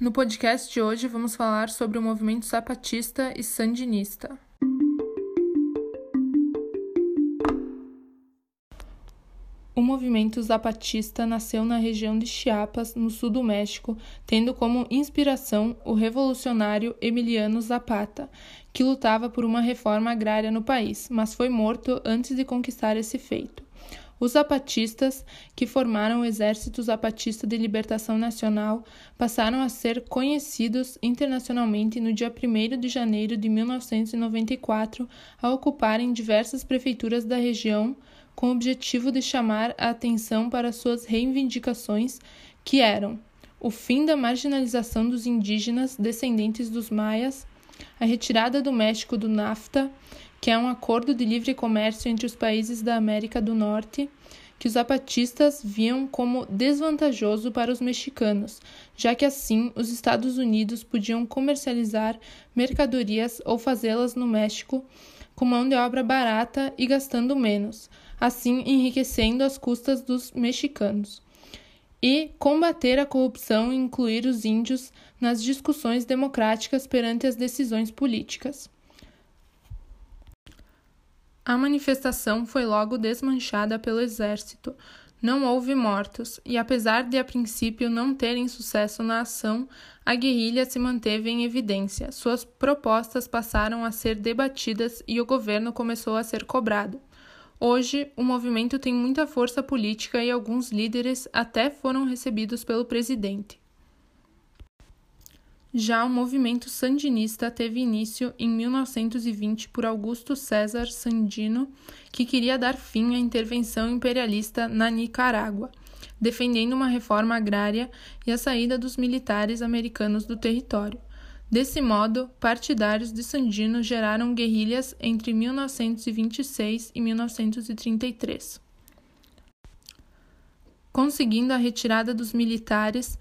No podcast de hoje vamos falar sobre o movimento zapatista e sandinista. O movimento zapatista nasceu na região de Chiapas, no sul do México, tendo como inspiração o revolucionário Emiliano Zapata, que lutava por uma reforma agrária no país, mas foi morto antes de conquistar esse feito. Os zapatistas, que formaram o Exército Zapatista de Libertação Nacional, passaram a ser conhecidos internacionalmente no dia 1 de janeiro de 1994, a ocuparem diversas prefeituras da região, com o objetivo de chamar a atenção para suas reivindicações, que eram o fim da marginalização dos indígenas descendentes dos maias, a retirada do México do NAFTA que é um acordo de livre comércio entre os países da América do Norte, que os zapatistas viam como desvantajoso para os mexicanos, já que assim os Estados Unidos podiam comercializar mercadorias ou fazê-las no México com mão de obra barata e gastando menos, assim enriquecendo as custas dos mexicanos. E combater a corrupção e incluir os índios nas discussões democráticas perante as decisões políticas. A manifestação foi logo desmanchada pelo exército. Não houve mortos, e apesar de a princípio não terem sucesso na ação, a guerrilha se manteve em evidência. Suas propostas passaram a ser debatidas e o governo começou a ser cobrado. Hoje, o movimento tem muita força política e alguns líderes até foram recebidos pelo presidente. Já o movimento sandinista teve início em 1920 por Augusto César Sandino, que queria dar fim à intervenção imperialista na Nicarágua, defendendo uma reforma agrária e a saída dos militares americanos do território. Desse modo, partidários de Sandino geraram guerrilhas entre 1926 e 1933. Conseguindo a retirada dos militares,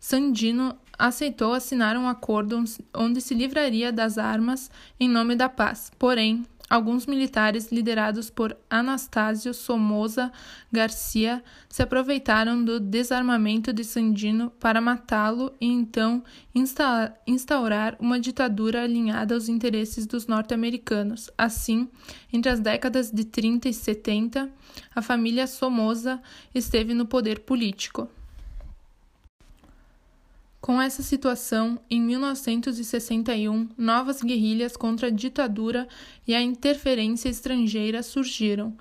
Sandino aceitou assinar um acordo onde se livraria das armas em nome da paz. Porém, alguns militares liderados por Anastácio Somoza Garcia se aproveitaram do desarmamento de Sandino para matá-lo e então instaurar uma ditadura alinhada aos interesses dos norte-americanos. Assim, entre as décadas de 30 e 70, a família Somoza esteve no poder político. Com essa situação, em 1961, novas guerrilhas contra a ditadura e a interferência estrangeira surgiram,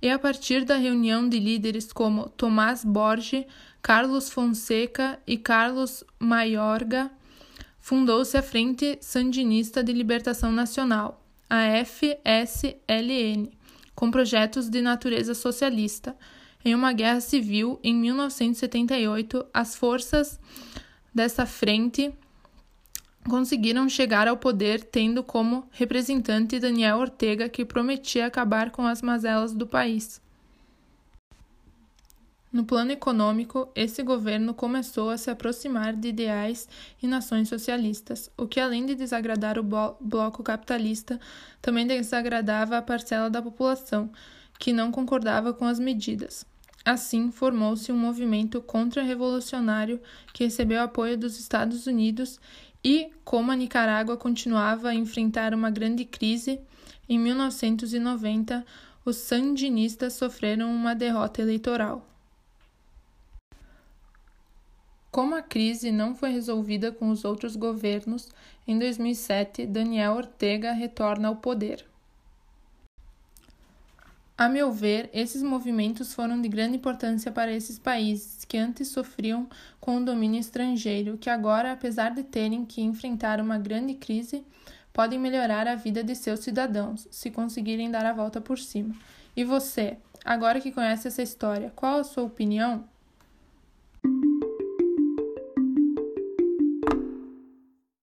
e a partir da reunião de líderes como Tomás Borges, Carlos Fonseca e Carlos Mayorga, fundou-se a Frente Sandinista de Libertação Nacional, a FSLN, com projetos de natureza socialista. Em uma guerra civil, em 1978, as forças dessa frente conseguiram chegar ao poder tendo como representante Daniel Ortega, que prometia acabar com as mazelas do país. No plano econômico, esse governo começou a se aproximar de ideais e nações socialistas, o que, além de desagradar o bloco capitalista, também desagradava a parcela da população que não concordava com as medidas. Assim, formou-se um movimento contra-revolucionário que recebeu apoio dos Estados Unidos e, como a Nicarágua continuava a enfrentar uma grande crise, em 1990 os sandinistas sofreram uma derrota eleitoral. Como a crise não foi resolvida com os outros governos, em 2007 Daniel Ortega retorna ao poder. A meu ver, esses movimentos foram de grande importância para esses países que antes sofriam com o domínio estrangeiro, que agora, apesar de terem que enfrentar uma grande crise, podem melhorar a vida de seus cidadãos, se conseguirem dar a volta por cima. E você, agora que conhece essa história, qual a sua opinião?